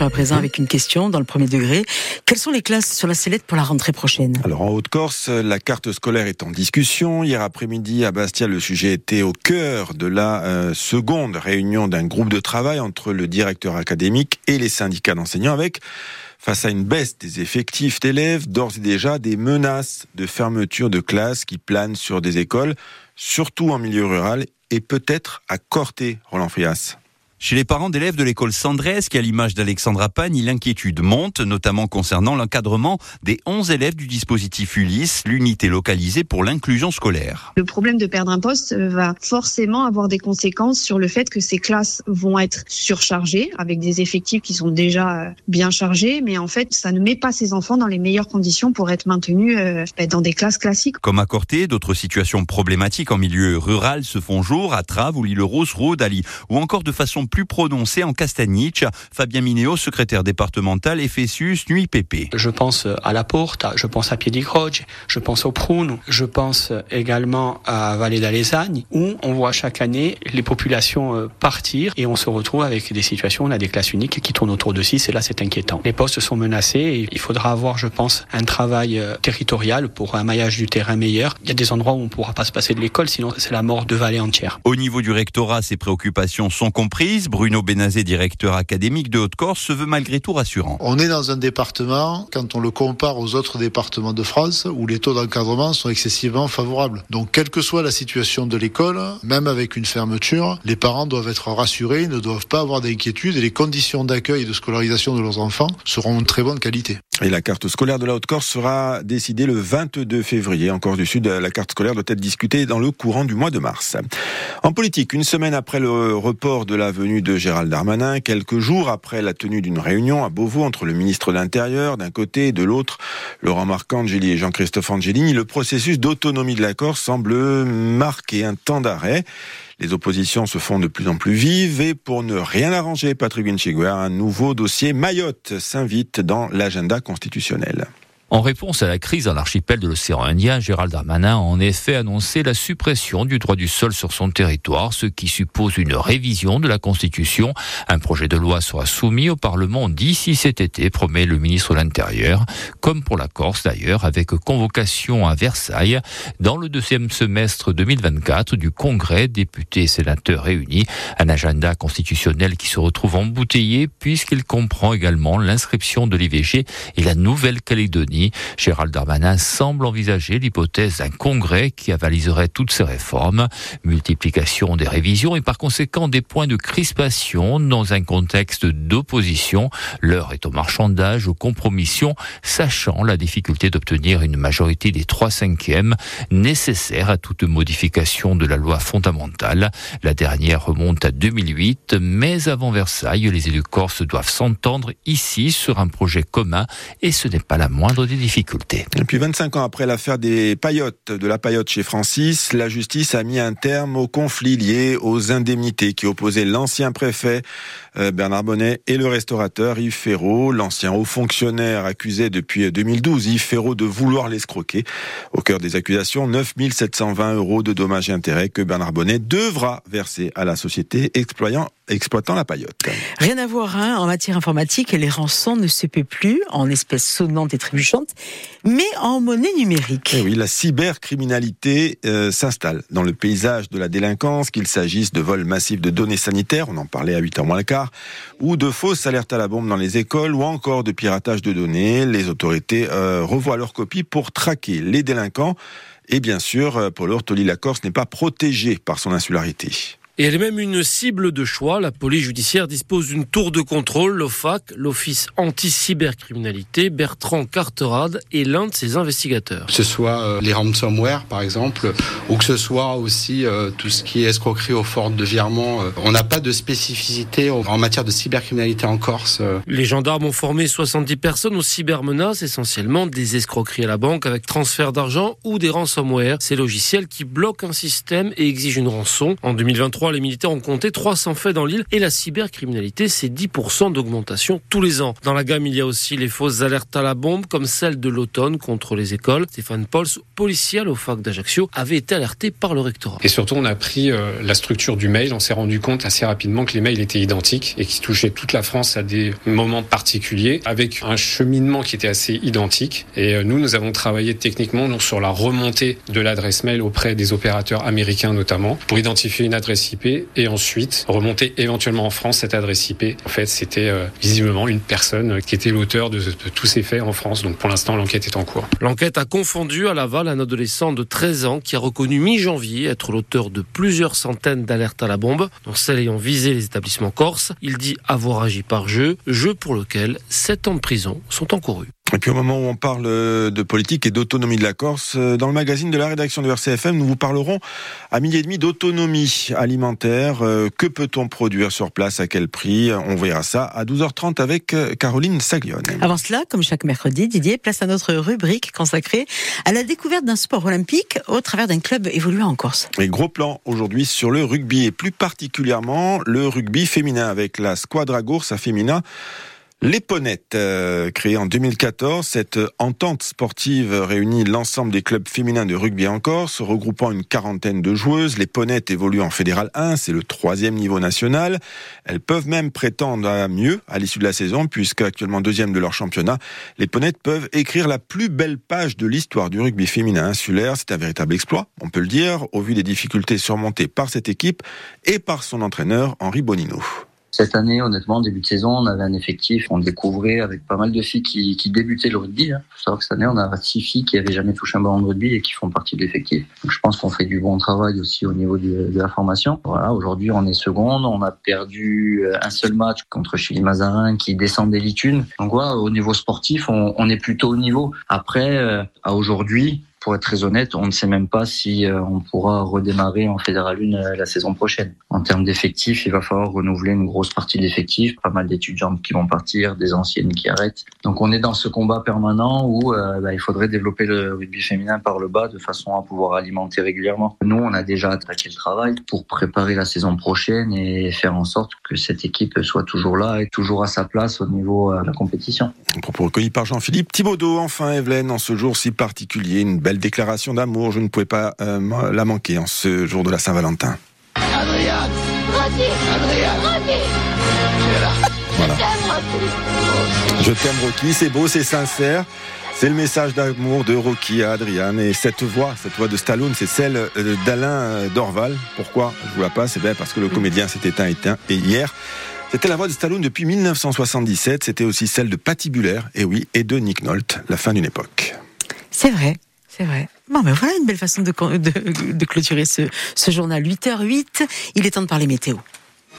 À présent avec une question dans le premier degré. Quelles sont les classes sur la sellette pour la rentrée prochaine? Alors en Haute-Corse, la carte scolaire est en discussion. Hier après-midi à Bastia, le sujet était au cœur de la euh, seconde réunion d'un groupe de travail entre le directeur académique et les syndicats d'enseignants avec face à une baisse des effectifs d'élèves, d'ores et déjà des menaces de fermeture de classes qui planent sur des écoles, surtout en milieu rural et peut-être à Corté, Roland Frias. Chez les parents d'élèves de l'école Sandrès, qui à l'image d'Alexandra Pagne, l'inquiétude monte, notamment concernant l'encadrement des 11 élèves du dispositif Ulysse, l'unité localisée pour l'inclusion scolaire. Le problème de perdre un poste va forcément avoir des conséquences sur le fait que ces classes vont être surchargées, avec des effectifs qui sont déjà euh, bien chargés, mais en fait, ça ne met pas ces enfants dans les meilleures conditions pour être maintenus euh, ben, dans des classes classiques. Comme à Corté, d'autres situations problématiques en milieu rural se font jour, à Traves ou l'île Rose, Dali, ou encore de façon plus prononcé en Castaniche. Fabien Minéo, secrétaire départemental FSUS Nuit PP. Je pense à la Porte, je pense à Piedigroge, je pense au Pruno, je pense également à Vallée d'Alesagne, où on voit chaque année les populations euh, partir et on se retrouve avec des situations, on a des classes uniques qui tournent autour de 6 et là c'est inquiétant. Les postes sont menacés et il faudra avoir, je pense, un travail euh, territorial pour un maillage du terrain meilleur. Il y a des endroits où on ne pourra pas se passer de l'école, sinon c'est la mort de vallée entière. Au niveau du rectorat, ces préoccupations sont comprises. Bruno Benazé, directeur académique de Haute-Corse, se veut malgré tout rassurant. On est dans un département, quand on le compare aux autres départements de France, où les taux d'encadrement sont excessivement favorables. Donc, quelle que soit la situation de l'école, même avec une fermeture, les parents doivent être rassurés, ne doivent pas avoir d'inquiétude et les conditions d'accueil et de scolarisation de leurs enfants seront de très bonne qualité. Et la carte scolaire de la Haute-Corse sera décidée le 22 février. En Corse du Sud, la carte scolaire doit être discutée dans le courant du mois de mars. En politique, une semaine après le report de la venue de Gérald Darmanin, quelques jours après la tenue d'une réunion à Beauvau entre le ministre de l'Intérieur d'un côté et de l'autre, Laurent Marcangeli et Jean-Christophe Angelini, le processus d'autonomie de la Corse semble marquer un temps d'arrêt. Les oppositions se font de plus en plus vives et pour ne rien arranger, Patrick Winchiguer, un nouveau dossier Mayotte s'invite dans l'agenda constitutionnel. En réponse à la crise dans l'archipel de l'océan Indien, Gérald Darmanin a en effet annoncé la suppression du droit du sol sur son territoire, ce qui suppose une révision de la Constitution. Un projet de loi sera soumis au Parlement d'ici cet été, promet le ministre de l'Intérieur, comme pour la Corse d'ailleurs, avec convocation à Versailles dans le deuxième semestre 2024 du Congrès députés et sénateurs réunis. Un agenda constitutionnel qui se retrouve embouteillé puisqu'il comprend également l'inscription de l'IVG et la Nouvelle-Calédonie Gérald Darmanin semble envisager l'hypothèse d'un congrès qui avaliserait toutes ces réformes, multiplication des révisions et par conséquent des points de crispation dans un contexte d'opposition. L'heure est au marchandage, aux compromissions, sachant la difficulté d'obtenir une majorité des trois cinquièmes nécessaire à toute modification de la loi fondamentale. La dernière remonte à 2008, mais avant Versailles, les élus corses doivent s'entendre ici sur un projet commun et ce n'est pas la moindre des difficultés. Et puis 25 ans après l'affaire des paillotes, de la paillote chez Francis, la justice a mis un terme au conflit lié aux indemnités qui opposaient l'ancien préfet euh, Bernard Bonnet et le restaurateur Yves Ferraud, l'ancien haut fonctionnaire accusé depuis 2012, Yves Ferraud, de vouloir l'escroquer. Au cœur des accusations, 9 720 euros de dommages et intérêts que Bernard Bonnet devra verser à la société exploitant, exploitant la paillote. Rien à voir hein, en matière informatique, les rançons ne se paient plus en espèces sonnantes et trébuchantes, mais en monnaie numérique. Et eh oui, la cybercriminalité euh, s'installe dans le paysage de la délinquance, qu'il s'agisse de vols massifs de données sanitaires, on en parlait à 8h moins le quart, ou de fausses alertes à la bombe dans les écoles, ou encore de piratage de données. Les autorités euh, revoient leurs copies pour traquer les délinquants. Et bien sûr, euh, Paul Ortoli, la Corse n'est pas protégée par son insularité. Et elle est même une cible de choix. La police judiciaire dispose d'une tour de contrôle. L'OFAC, l'Office anti-cybercriminalité, Bertrand Carterade est l'un de ses investigateurs. Que ce soit euh, les ransomware, par exemple, ou que ce soit aussi euh, tout ce qui est escroquerie aux fortes de virement. Euh, on n'a pas de spécificité en matière de cybercriminalité en Corse. Les gendarmes ont formé 70 personnes aux cybermenaces, essentiellement des escroqueries à la banque avec transfert d'argent ou des ransomware. Ces logiciels qui bloquent un système et exigent une rançon. En 2023, 2023, les militaires ont compté 300 faits dans l'île et la cybercriminalité, c'est 10% d'augmentation tous les ans. Dans la gamme, il y a aussi les fausses alertes à la bombe, comme celle de l'automne contre les écoles. Stéphane Pauls, policier au FAC d'Ajaccio, avait été alerté par le rectorat. Et surtout, on a pris euh, la structure du mail. On s'est rendu compte assez rapidement que les mails étaient identiques et qui touchaient toute la France à des moments particuliers, avec un cheminement qui était assez identique. Et euh, nous, nous avons travaillé techniquement sur la remontée de l'adresse mail auprès des opérateurs américains notamment, pour identifier une adresse Et ensuite remonter éventuellement en France cette adresse IP. En fait, c'était euh, visiblement une personne qui était l'auteur de, de, tous ces faits en France. Donc pour l'instant, l'enquête est en cours. L'enquête a confondu à Laval un adolescent de 13 ans qui a reconnu mi-janvier être l'auteur de plusieurs centaines d'alertes à la bombe, dont celles ayant visé les établissements corses. Il dit avoir agi par jeu, jeu pour lequel 7 ans de prison sont encourus. Et puis au moment où on parle de politique et d'autonomie de la Corse, dans le magazine de la rédaction de RCFM, nous vous parlerons à midi et demi d'autonomie alimentaire. Que peut-on produire sur place? À quel prix? On verra ça à 12h30 avec Caroline Saglione. Avant cela, comme chaque mercredi, Didier place à notre rubrique consacrée à la découverte d'un sport olympique au travers d'un club évoluant en Corse. Et gros plan aujourd'hui sur le rugby et plus particulièrement le rugby féminin avec la Squadra Goursa Féminin. Les Ponettes, euh, créée en 2014, cette entente sportive réunit l'ensemble des clubs féminins de rugby en Corse, regroupant une quarantaine de joueuses. Les Ponettes évoluent en Fédéral 1, c'est le troisième niveau national. Elles peuvent même prétendre à mieux à l'issue de la saison, puisque actuellement deuxième de leur championnat, les Ponettes peuvent écrire la plus belle page de l'histoire du rugby féminin insulaire. C'est un véritable exploit, on peut le dire, au vu des difficultés surmontées par cette équipe et par son entraîneur Henri Bonino. Cette année, honnêtement, début de saison, on avait un effectif, on découvrait avec pas mal de filles qui, qui débutaient le rugby. Il faut savoir que cette année, on a six filles qui avaient jamais touché un ballon de rugby et qui font partie de l'effectif. Je pense qu'on fait du bon travail aussi au niveau de, de la formation. Voilà, aujourd'hui, on est seconde. On a perdu un seul match contre Chili Mazarin qui descend des litunes. Donc, voilà, au niveau sportif, on, on est plutôt au niveau. Après, euh, à aujourd'hui, pour être très honnête, on ne sait même pas si euh, on pourra redémarrer en Fédéral 1 euh, la saison prochaine. En termes d'effectifs, il va falloir renouveler une grosse partie de l'effectif, pas mal d'étudiantes qui vont partir, des anciennes qui arrêtent. Donc on est dans ce combat permanent où euh, bah, il faudrait développer le rugby féminin par le bas de façon à pouvoir alimenter régulièrement. Nous, on a déjà attaqué le travail pour préparer la saison prochaine et faire en sorte que cette équipe soit toujours là et toujours à sa place au niveau de la compétition. Propos recueilli par Jean-Philippe Thibaudot. Enfin, Evelyne, en ce jour si particulier, une belle déclaration d'amour. Je ne pouvais pas euh, la manquer en ce jour de la Saint-Valentin. Adrien Adrien Voilà. Je t'aime Rocky, c'est beau, c'est sincère. C'est le message d'amour de Rocky à Adrian. Et cette voix, cette voix de Stallone, c'est celle d'Alain Dorval. Pourquoi je vous la passe? C'est bien parce que le comédien s'est éteint, éteint et hier. C'était la voix de Stallone depuis 1977. C'était aussi celle de Patty Buller, et oui, et de Nick Nolte, la fin d'une époque. C'est vrai, c'est vrai. Bon, mais voilà une belle façon de, de, de clôturer ce, ce journal. 8h08, il est temps de parler météo.